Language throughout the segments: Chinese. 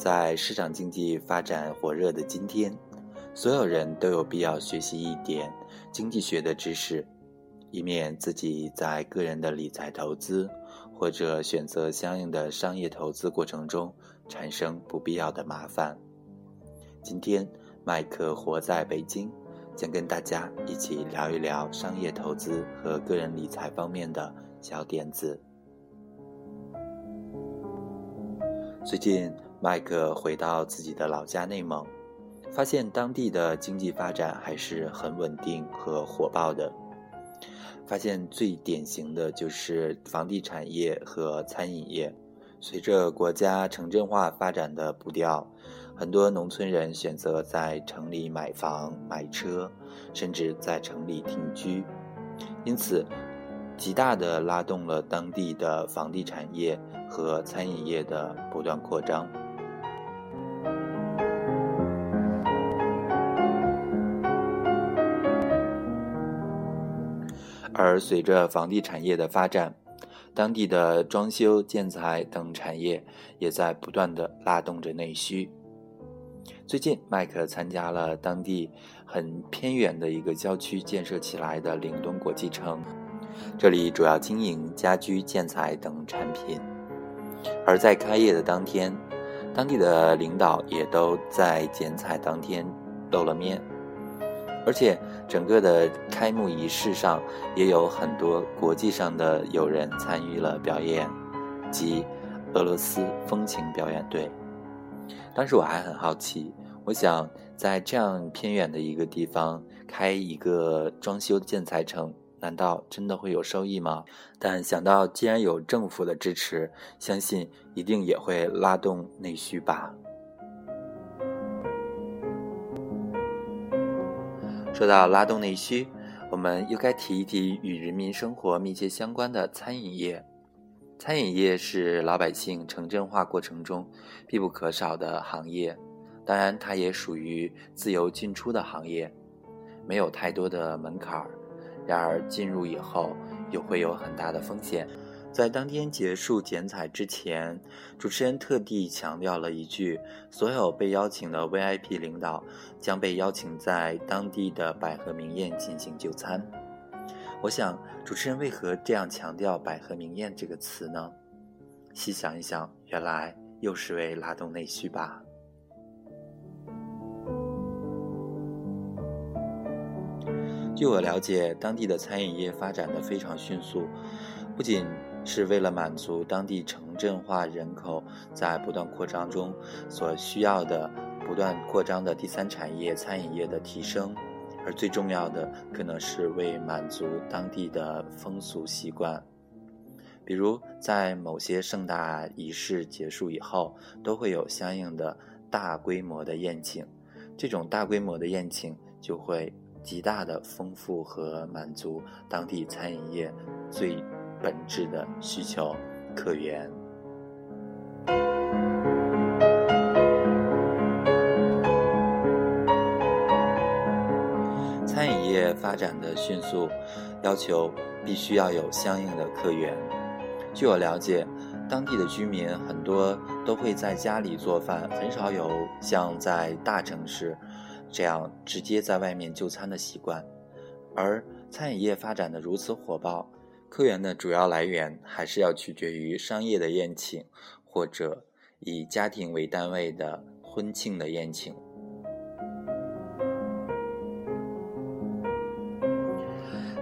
在市场经济发展火热的今天，所有人都有必要学习一点经济学的知识，以免自己在个人的理财投资或者选择相应的商业投资过程中产生不必要的麻烦。今天，麦克活在北京，将跟大家一起聊一聊商业投资和个人理财方面的小点子。最近。麦克回到自己的老家内蒙，发现当地的经济发展还是很稳定和火爆的。发现最典型的就是房地产业和餐饮业。随着国家城镇化发展的步调，很多农村人选择在城里买房、买车，甚至在城里定居，因此，极大的拉动了当地的房地产业和餐饮业的不断扩张。而随着房地产业的发展，当地的装修、建材等产业也在不断的拉动着内需。最近，麦克参加了当地很偏远的一个郊区建设起来的岭东国际城，这里主要经营家居、建材等产品。而在开业的当天，当地的领导也都在剪彩当天露了面。而且，整个的开幕仪式上也有很多国际上的友人参与了表演，即俄罗斯风情表演队。当时我还很好奇，我想在这样偏远的一个地方开一个装修建材城，难道真的会有收益吗？但想到既然有政府的支持，相信一定也会拉动内需吧。说到拉动内需，我们又该提一提与人民生活密切相关的餐饮业。餐饮业是老百姓城镇化过程中必不可少的行业，当然，它也属于自由进出的行业，没有太多的门槛儿。然而，进入以后又会有很大的风险。在当天结束剪彩之前，主持人特地强调了一句：所有被邀请的 VIP 领导将被邀请在当地的百合名宴进行就餐。我想，主持人为何这样强调“百合名宴”这个词呢？细想一想，原来又是为拉动内需吧。据我了解，当地的餐饮业发展的非常迅速，不仅是为了满足当地城镇化人口在不断扩张中所需要的不断扩张的第三产业餐饮业的提升，而最重要的可能是为满足当地的风俗习惯。比如，在某些盛大仪式结束以后，都会有相应的大规模的宴请。这种大规模的宴请就会极大的丰富和满足当地餐饮业最。本质的需求，客源。餐饮业发展的迅速，要求必须要有相应的客源。据我了解，当地的居民很多都会在家里做饭，很少有像在大城市这样直接在外面就餐的习惯。而餐饮业发展的如此火爆。客源的主要来源还是要取决于商业的宴请，或者以家庭为单位的婚庆的宴请。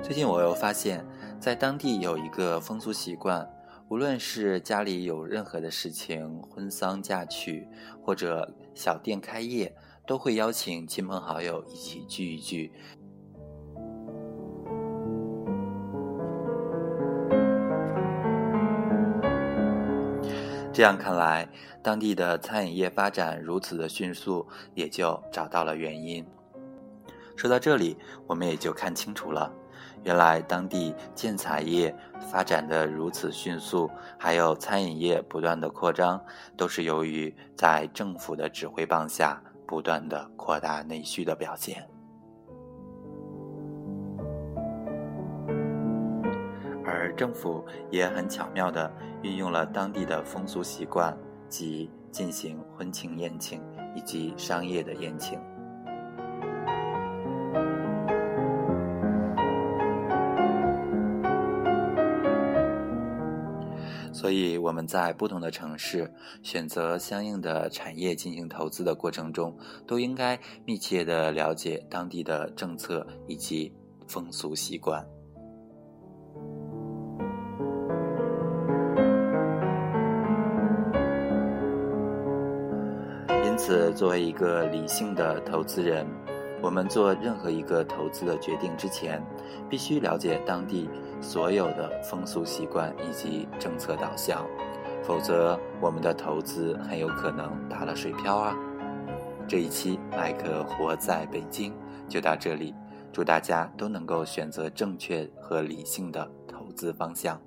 最近我又发现，在当地有一个风俗习惯，无论是家里有任何的事情，婚丧嫁娶，或者小店开业，都会邀请亲朋好友一起聚一聚。这样看来，当地的餐饮业发展如此的迅速，也就找到了原因。说到这里，我们也就看清楚了，原来当地建材业发展的如此迅速，还有餐饮业不断的扩张，都是由于在政府的指挥棒下不断的扩大内需的表现。而政府也很巧妙地运用了当地的风俗习惯及进行婚庆宴请以及商业的宴请。所以我们在不同的城市选择相应的产业进行投资的过程中，都应该密切的了解当地的政策以及风俗习惯。此，作为一个理性的投资人。我们做任何一个投资的决定之前，必须了解当地所有的风俗习惯以及政策导向，否则我们的投资很有可能打了水漂啊！这一期麦克活在北京就到这里，祝大家都能够选择正确和理性的投资方向。